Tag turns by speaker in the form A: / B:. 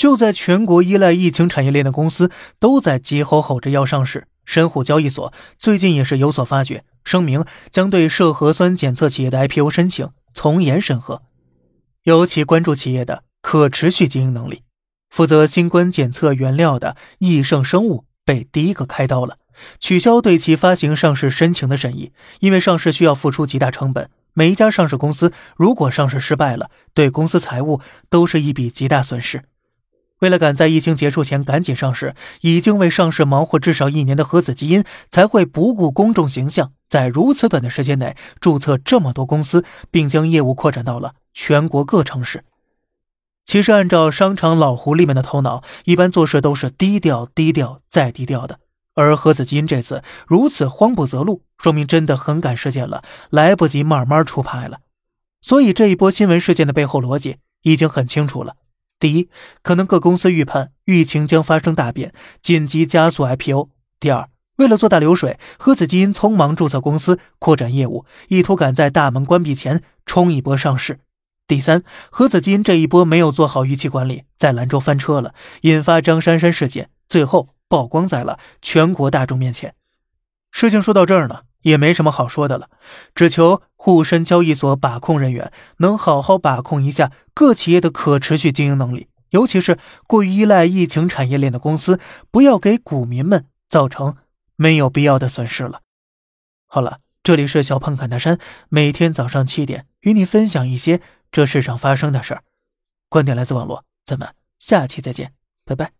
A: 就在全国依赖疫情产业链的公司都在急吼吼着要上市，深沪交易所最近也是有所发觉，声明将对涉核酸检测企业的 IPO 申请从严审核。尤其关注企业的可持续经营能力，负责新冠检测原料的益盛生物被第一个开刀了，取消对其发行上市申请的审议，因为上市需要付出极大成本。每一家上市公司如果上市失败了，对公司财务都是一笔极大损失。为了赶在疫情结束前赶紧上市，已经为上市忙活至少一年的核子基因才会不顾公众形象，在如此短的时间内注册这么多公司，并将业务扩展到了全国各城市。其实，按照商场老狐狸们的头脑，一般做事都是低调、低调再低调的。而核子基因这次如此慌不择路，说明真的很赶时间了，来不及慢慢出牌了。所以，这一波新闻事件的背后逻辑已经很清楚了。第一，可能各公司预判疫情将发生大变，紧急加速 IPO；第二，为了做大流水，核子基因匆忙注册公司，扩展业务，意图赶在大门关闭前冲一波上市；第三，核子基因这一波没有做好预期管理，在兰州翻车了，引发张珊珊事件，最后曝光在了全国大众面前。事情说到这儿呢。也没什么好说的了，只求沪深交易所把控人员能好好把控一下各企业的可持续经营能力，尤其是过于依赖疫情产业链的公司，不要给股民们造成没有必要的损失了。好了，这里是小胖侃大山，每天早上七点与你分享一些这世上发生的事儿，观点来自网络，咱们下期再见，拜拜。